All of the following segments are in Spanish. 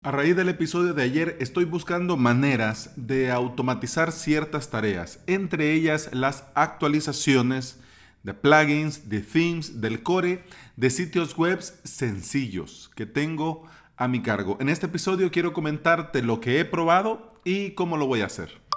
A raíz del episodio de ayer estoy buscando maneras de automatizar ciertas tareas, entre ellas las actualizaciones de plugins, de themes, del core, de sitios web sencillos que tengo a mi cargo. En este episodio quiero comentarte lo que he probado y cómo lo voy a hacer.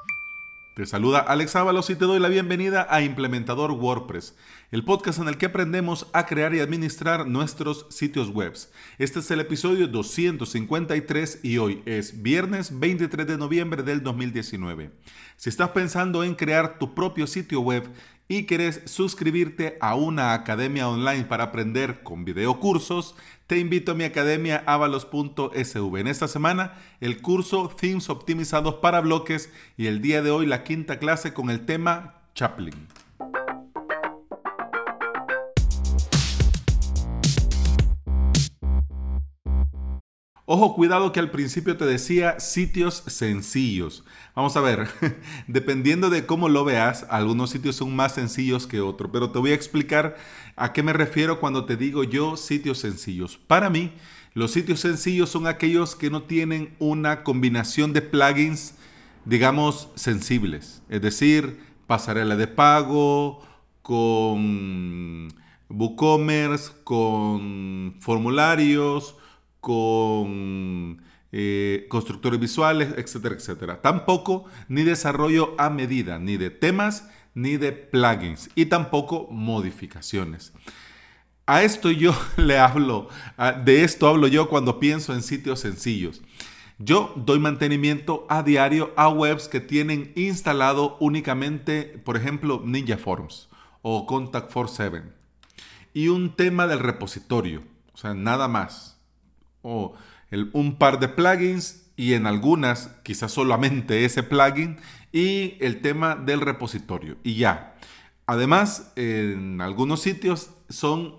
Te saluda Alex Ábalos y te doy la bienvenida a Implementador WordPress, el podcast en el que aprendemos a crear y administrar nuestros sitios web. Este es el episodio 253 y hoy es viernes 23 de noviembre del 2019. Si estás pensando en crear tu propio sitio web y quieres suscribirte a una academia online para aprender con videocursos, te invito a mi academia avalos.sv. En esta semana, el curso Themes optimizados para bloques y el día de hoy la quinta clase con el tema Chaplin. Ojo, cuidado que al principio te decía sitios sencillos. Vamos a ver, dependiendo de cómo lo veas, algunos sitios son más sencillos que otros, pero te voy a explicar a qué me refiero cuando te digo yo sitios sencillos. Para mí, los sitios sencillos son aquellos que no tienen una combinación de plugins, digamos, sensibles. Es decir, pasarela de pago, con WooCommerce, con formularios, con eh, constructores visuales, etcétera, etcétera. Tampoco ni desarrollo a medida, ni de temas, ni de plugins, y tampoco modificaciones. A esto yo le hablo, de esto hablo yo cuando pienso en sitios sencillos. Yo doy mantenimiento a diario a webs que tienen instalado únicamente, por ejemplo, Ninja Forms o Contact 47 y un tema del repositorio, o sea, nada más o un par de plugins y en algunas quizás solamente ese plugin y el tema del repositorio y ya. Además, en algunos sitios son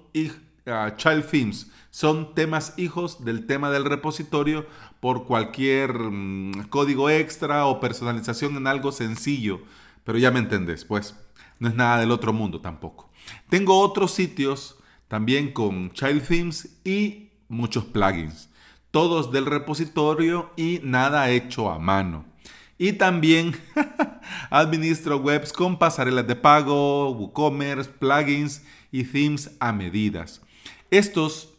ah, child themes, son temas hijos del tema del repositorio por cualquier mm, código extra o personalización en algo sencillo. Pero ya me entendés, pues no es nada del otro mundo tampoco. Tengo otros sitios también con child themes y muchos plugins, todos del repositorio y nada hecho a mano. Y también administro webs con pasarelas de pago, WooCommerce, plugins y themes a medidas. Estos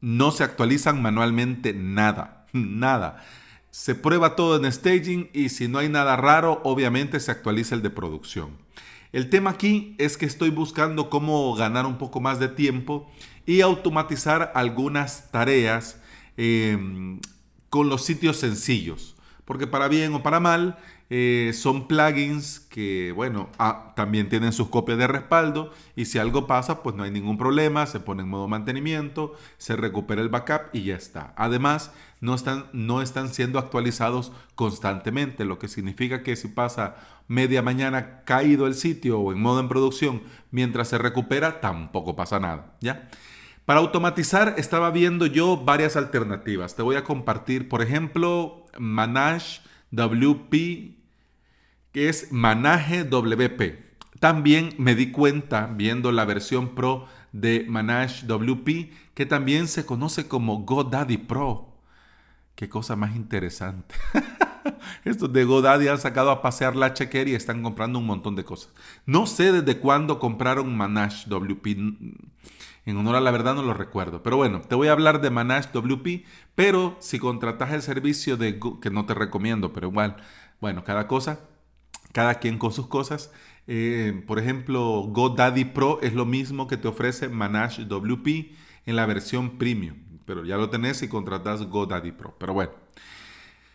no se actualizan manualmente nada, nada. Se prueba todo en staging y si no hay nada raro, obviamente se actualiza el de producción. El tema aquí es que estoy buscando cómo ganar un poco más de tiempo y automatizar algunas tareas em, con los sitios sencillos. Porque para bien o para mal, eh, son plugins que, bueno, ah, también tienen sus copias de respaldo y si algo pasa, pues no hay ningún problema, se pone en modo mantenimiento, se recupera el backup y ya está. Además, no están, no están siendo actualizados constantemente, lo que significa que si pasa media mañana caído el sitio o en modo en producción mientras se recupera, tampoco pasa nada, ¿ya? Para automatizar estaba viendo yo varias alternativas. Te voy a compartir, por ejemplo, Manage WP es Manage WP. También me di cuenta viendo la versión Pro de Manage WP que también se conoce como GoDaddy Pro. Qué cosa más interesante. Estos de GoDaddy han sacado a pasear la chequera y están comprando un montón de cosas. No sé desde cuándo compraron Manage WP. En honor a la verdad no lo recuerdo. Pero bueno, te voy a hablar de Manage WP. Pero si contratas el servicio de que no te recomiendo, pero igual, bueno, cada cosa cada quien con sus cosas. Eh, por ejemplo, GoDaddy Pro es lo mismo que te ofrece Manage WP en la versión premium, pero ya lo tenés si contratas GoDaddy Pro. Pero bueno,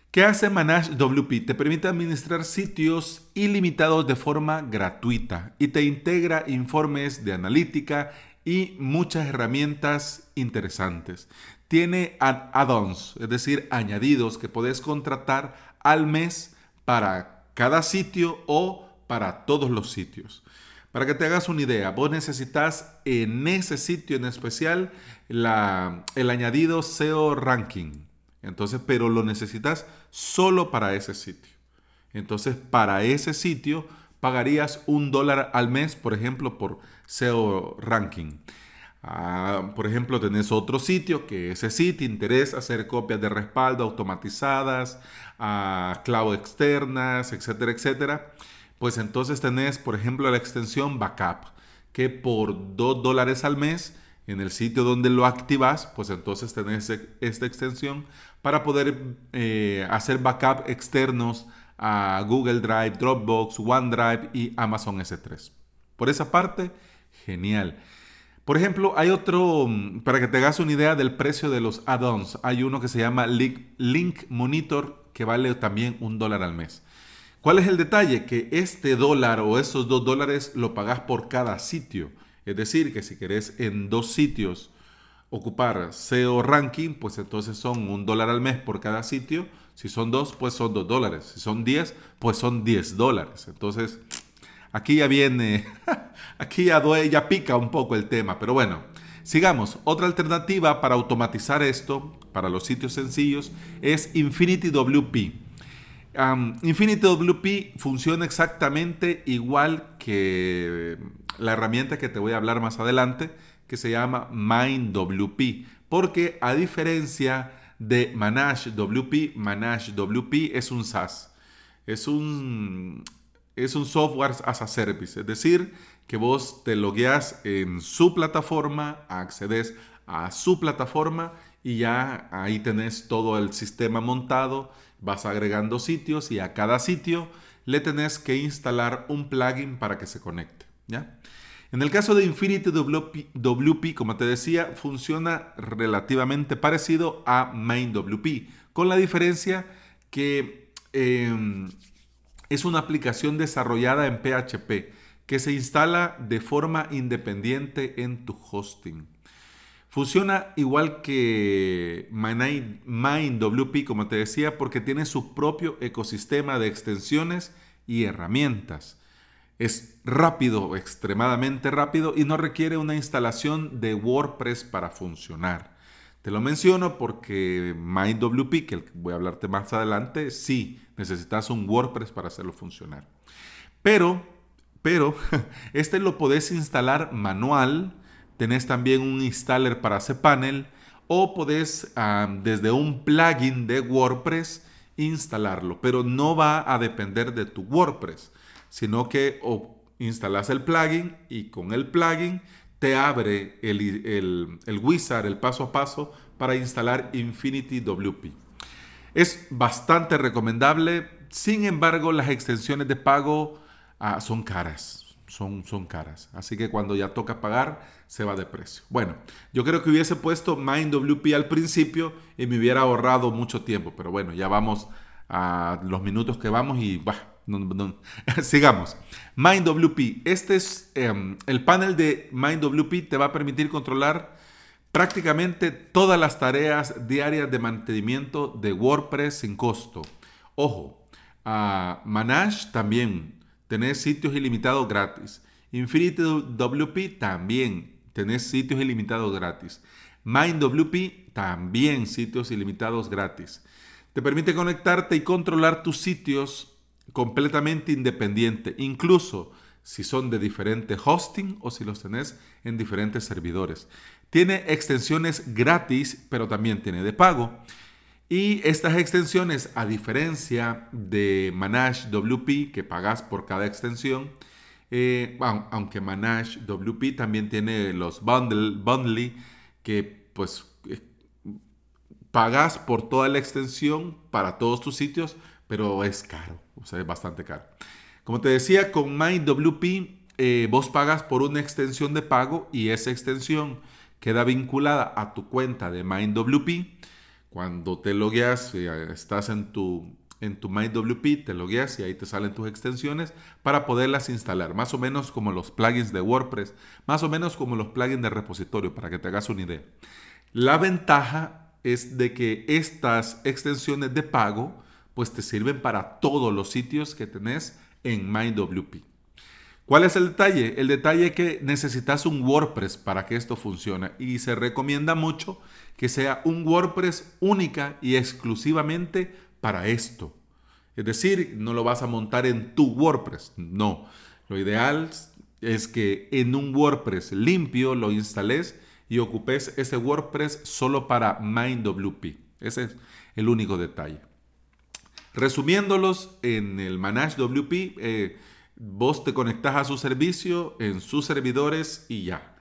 ¿qué hace Manage WP? Te permite administrar sitios ilimitados de forma gratuita y te integra informes de analítica y muchas herramientas interesantes. Tiene add-ons, es decir, añadidos que puedes contratar al mes para cada sitio o para todos los sitios. Para que te hagas una idea, vos necesitas en ese sitio en especial la, el añadido SEO ranking. Entonces, pero lo necesitas solo para ese sitio. Entonces, para ese sitio pagarías un dólar al mes, por ejemplo, por SEO ranking. Ah, por ejemplo, tenés otro sitio que ese sí te interesa hacer copias de respaldo automatizadas, a cloud externas, etcétera, etcétera. Pues entonces tenés, por ejemplo, la extensión backup, que por 2 dólares al mes en el sitio donde lo activas, pues entonces tenés e, esta extensión para poder eh, hacer backup externos a Google Drive, Dropbox, OneDrive y Amazon S3. Por esa parte, genial. Por ejemplo, hay otro, mm, para que te hagas una idea del precio de los add-ons, hay uno que se llama Link, Monitor que vale también un dólar al mes. ¿Cuál es el detalle? Que este dólar o esos dos dólares lo pagas por cada sitio. Es decir, que si querés en dos sitios ocupar SEO ranking, pues entonces son un dólar al mes por cada sitio. Si son dos, pues son dos dólares. Si son diez, pues son diez dólares. Entonces, Aquí ya viene, aquí ya, ya pica un poco el tema, pero bueno, sigamos. Otra alternativa para automatizar esto, para los sitios sencillos, es Infinity WP. Infinity WP funciona exactamente igual que la herramienta que te voy a hablar más adelante, que se llama MindWP, porque a diferencia de Manage WP, Manage WP es un SaaS. Es un, es un software as a service, es decir, que vos te logueas en su plataforma, accedes a su plataforma y ya ahí tenés todo el sistema montado, vas agregando sitios y a cada sitio le tenés que instalar un plugin para que se conecte. ¿ya? En el caso de Infinity WP, como te decía, funciona relativamente parecido a MainWP, con la diferencia que em, es una aplicación desarrollada en PHP que se instala de forma independiente en tu hosting. Funciona igual que MindWP, como te decía, porque tiene su propio ecosistema de extensiones y herramientas. Es rápido, extremadamente rápido y no requiere una instalación de WordPress para funcionar. Te lo menciono porque MindWP, que voy a hablarte más adelante, sí, necesitas un WordPress para hacerlo funcionar. Pero, pero, este lo podés instalar manual. Tenés también un installer para cPanel o podés desde un plugin de WordPress instalarlo, pero no va a depender de tu WordPress, sino que o instalas el plugin y con el plugin te abre el, wizard, el paso a paso para instalar Infinity WP. Es bastante recomendable, sin embargo las extensiones de pago ah, son caras, son, son caras. Así que cuando ya toca pagar, se va de precio. Bueno, yo creo que hubiese puesto MindWP al principio y me hubiera ahorrado mucho tiempo, pero bueno, ya vamos a los minutos que vamos y bah, sigamos. MindWP. Este es em, el panel de MindWP te va a permitir controlar prácticamente todas las tareas diarias de mantenimiento de WordPress sin costo. Ojo, Manage también tenés sitios ilimitados gratis. Infinity WP también tenés sitios ilimitados gratis. MindWP también sitios ilimitados gratis. Te permite conectarte y controlar tus sitios completamente independiente, incluso si son de diferente hosting o si los tenés en diferentes servidores. Tiene extensiones gratis, pero también tiene de pago. Y estas extensiones, a diferencia de Manage WP, que pagas por cada extensión, eh, aunque Manage WP también tiene los bundle, bundly, que pues eh, pagas por toda la extensión para todos tus sitios, pero es caro, o sea, es bastante caro. Como te decía, con MindWP eh, vos pagas por una extensión de pago y esa extensión queda vinculada a tu cuenta de MindWP. Cuando te logueas, eh, estás en tu, en tu MindWP, te logueas y ahí te salen tus extensiones para poderlas instalar, más o menos como los plugins de WordPress, más o menos como los plugins de repositorio, para que te hagas una idea. La ventaja es de que estas extensiones de pago pues te sirven para todos los sitios que tenés en MindWP. ¿Cuál es el detalle? El detalle es que necesitas un WordPress para que esto funcione y se recomienda mucho que sea un WordPress única y exclusivamente para esto. Es decir, no lo vas a montar en tu WordPress, no. Lo ideal es que en un WordPress limpio lo instales y ocupes ese WordPress solo para MindWP. Ese es el único detalle. Resumiéndolos, en el ManageWP eh, vos te conectas a su servicio en sus servidores y ya.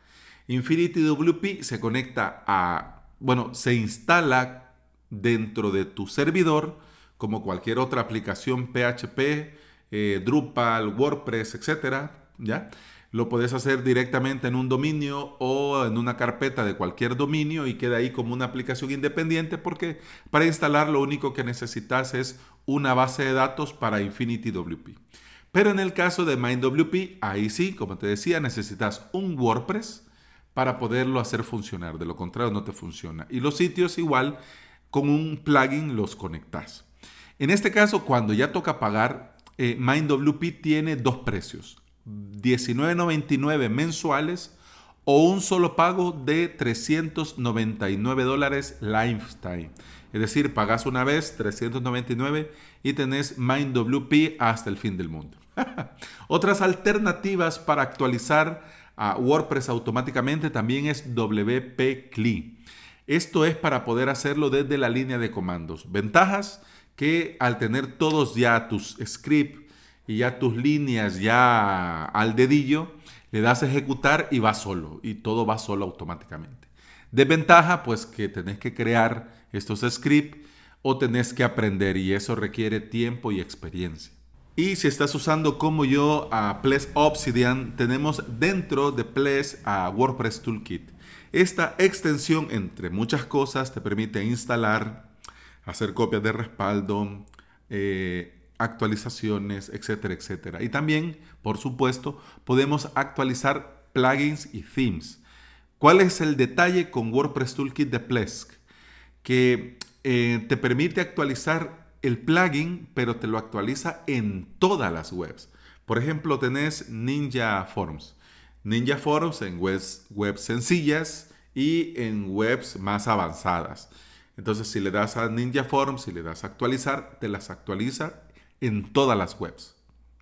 InfinityWP se conecta a, bueno, se instala dentro de tu servidor como cualquier otra aplicación PHP, eh, Drupal, WordPress, etcétera, ¿ya? Lo puedes hacer directamente en un dominio o en una carpeta de cualquier dominio y queda ahí como una aplicación independiente porque para instalar lo único que necesitas es una base de datos para InfinityWP. Pero en el caso de MindWP, ahí sí, como te decía, necesitas un WordPress para poderlo hacer funcionar. De lo contrario, no te funciona. Y los sitios igual, con un plugin los conectas. En este caso, cuando ya toca pagar, eh, MindWP tiene dos precios. 19.99 mensuales o un solo pago de 399 dólares lifetime. Es decir, pagas una vez 399 y tenés MindWP hasta el fin del mundo. Otras alternativas para actualizar a WordPress automáticamente también es WP CLI. Esto es para poder hacerlo desde la línea de comandos. Ventajas que al tener todos ya tus scripts y ya tus líneas ya al dedillo, le das a ejecutar y va solo, y todo va solo automáticamente. Desventaja, pues que tenés que crear estos scripts o tenés que aprender y eso requiere tiempo y experiencia. Y si estás usando como yo a Ples Obsidian, tenemos dentro de Ples a WordPress Toolkit. Esta extensión, entre muchas cosas, te permite instalar, hacer copias de respaldo, eh, actualizaciones, etcétera, etcétera. Y también, por supuesto, podemos actualizar plugins y themes. ¿Cuál es el detalle con WordPress Toolkit de Plesk? Que eh, te permite actualizar el plugin, pero te lo actualiza en todas las webs. Por ejemplo, tenés Ninja Forms. Ninja Forms en webs, webs sencillas y en webs más avanzadas. Entonces, si le das a Ninja Forms, si le das a actualizar, te las actualiza en todas las webs.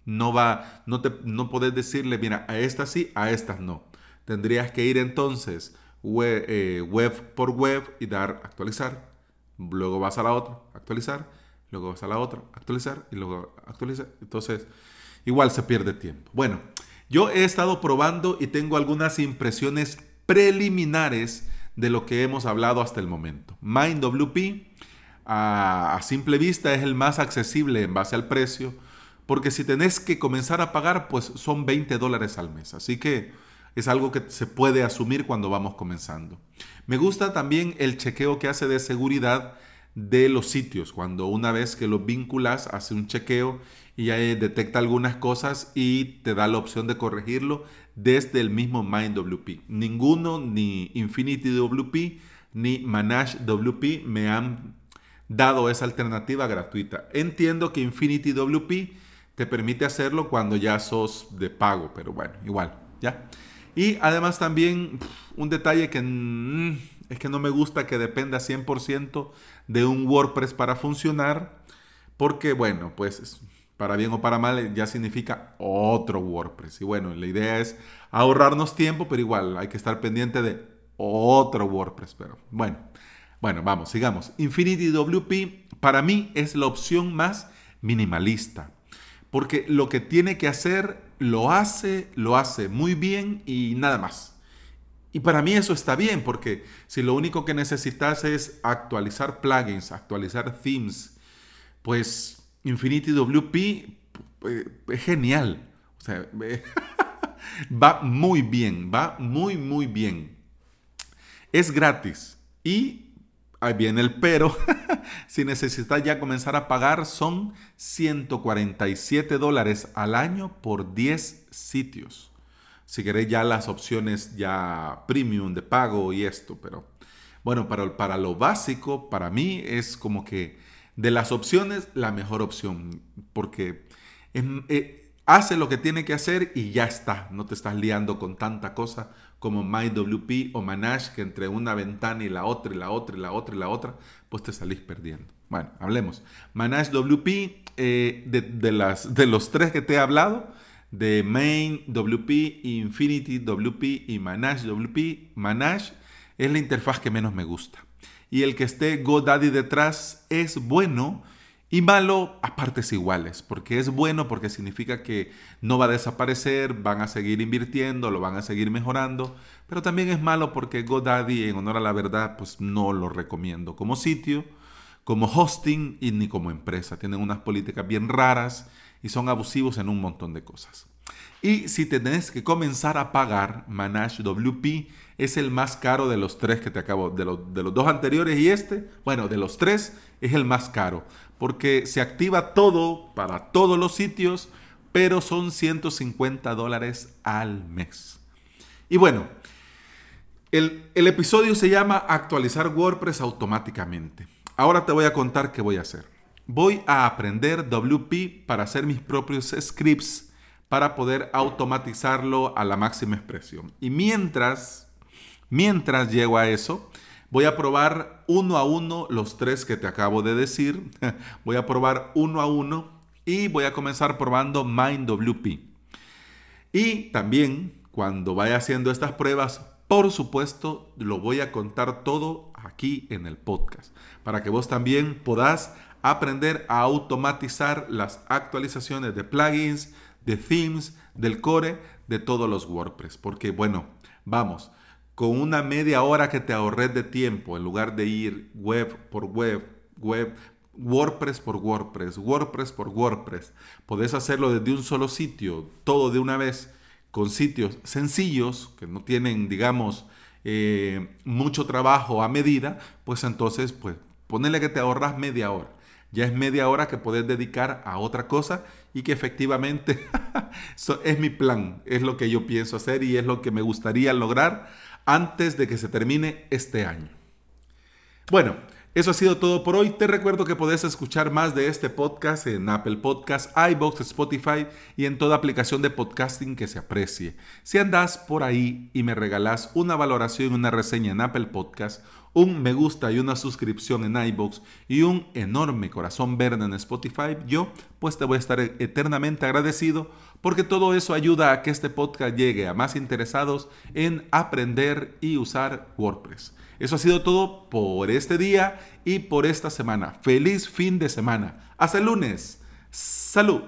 No va, no te, no puedes decirle, mira, a estas sí, a estas no. Tendrías que ir entonces web, eh, web por web y dar actualizar. Luego vas a la otra, actualizar. Luego vas a la otra, actualizar y luego actualizar. Entonces, igual se pierde tiempo. Bueno, yo he estado probando y tengo algunas impresiones preliminares de lo que hemos hablado hasta el momento. MindWP a, simple vista es el más accesible en base al precio, porque si tenés que comenzar a pagar, pues son 20 dólares al mes. Así que es algo que se puede asumir cuando vamos comenzando. Me gusta también el chequeo que hace de seguridad de los sitios. Cuando una vez que los vinculas, hace un chequeo y ya detecta algunas cosas y te da la opción de corregirlo desde el mismo MindWP. Ninguno, ni InfinityWP, ni ManageWP me han dado esa alternativa gratuita. Entiendo que Infinity WP te permite hacerlo cuando ya sos de pago, pero bueno, igual, ¿ya? Y además también un detalle que mm, es que no me gusta que dependa 100% de un WordPress para funcionar, porque bueno, pues para bien o para mal ya significa otro WordPress. Y bueno, la idea es ahorrarnos tiempo, pero igual hay que estar pendiente de otro WordPress, pero bueno. Bueno, vamos, sigamos. Infinity WP para mí es la opción más minimalista, porque lo que tiene que hacer lo hace, lo hace muy bien y nada más. Y para mí eso está bien, porque si lo único que necesitas es actualizar plugins, actualizar themes, pues Infinity WP eh, es genial. O sea, va muy bien, va muy, muy bien. Es gratis y Ahí viene el pero. si necesitas ya comenzar a pagar, son 147 dólares al año por 10 sitios. Si queréis ya las opciones ya premium de pago y esto, pero bueno, para, para lo básico, para mí es como que de las opciones la mejor opción, porque eh, hace lo que tiene que hacer y ya está, no te estás liando con tanta cosa como MyWP o Manage, que entre una ventana y la otra y la otra y la otra y la otra, pues te salís perdiendo. Bueno, hablemos. Manage WP, eh, de, las, de los tres que te he hablado, de Main WP, Infinity WP y Manage WP, Manage es la interfaz que menos me gusta. Y el que esté GoDaddy detrás es bueno y malo a partes iguales, porque es bueno porque significa que no va a desaparecer, van a seguir invirtiendo, lo van a seguir mejorando, pero también es malo porque GoDaddy, en honor a la verdad, pues no lo recomiendo como sitio, como hosting y ni como empresa. Tienen unas políticas bien raras y son abusivos en un montón de cosas. Y si tenés que comenzar a pagar, Manage WP es el más caro de los tres que te acabo, de los, de los dos anteriores y este, bueno, de los tres es el más caro, porque se activa todo para todos los sitios, pero son 150 dólares al mes. Y bueno, el, el episodio se llama Actualizar WordPress automáticamente. Ahora te voy a contar qué voy a hacer. Voy a aprender WP para hacer mis propios scripts para poder automatizarlo a la máxima expresión. Y mientras, mientras llego a eso, voy a probar uno a uno los tres que te acabo de decir. voy a probar uno a uno y voy a comenzar probando MindWP. Y también cuando vaya haciendo estas pruebas, por supuesto, lo voy a contar todo aquí en el podcast, para que vos también podás aprender a automatizar las actualizaciones de plugins, de themes, del core, de todos los WordPress. Porque bueno, vamos, con una media hora que te ahorres de tiempo, en lugar de ir web por web, web, WordPress por WordPress, WordPress por WordPress, podés hacerlo desde un solo sitio, todo de una vez, con sitios sencillos, que no tienen, digamos, eh, mucho trabajo a medida, pues entonces, pues, ponele que te ahorras media hora. Ya es media hora que puedes dedicar a otra cosa y que efectivamente es mi plan, es lo que yo pienso hacer y es lo que me gustaría lograr antes de que se termine este año. Bueno, eso ha sido todo por hoy. Te recuerdo que podés escuchar más de este podcast en Apple Podcasts, iBox, Spotify y en toda aplicación de podcasting que se aprecie. Si andás por ahí y me regalás una valoración y una reseña en Apple Podcasts, un me gusta y una suscripción en iBox y un enorme corazón verde en Spotify, yo pues te voy a estar eternamente agradecido porque todo eso ayuda a que este podcast llegue a más interesados en aprender y usar WordPress. Eso ha sido todo por este día y por esta semana. Feliz fin de semana. Hasta el lunes. Salud.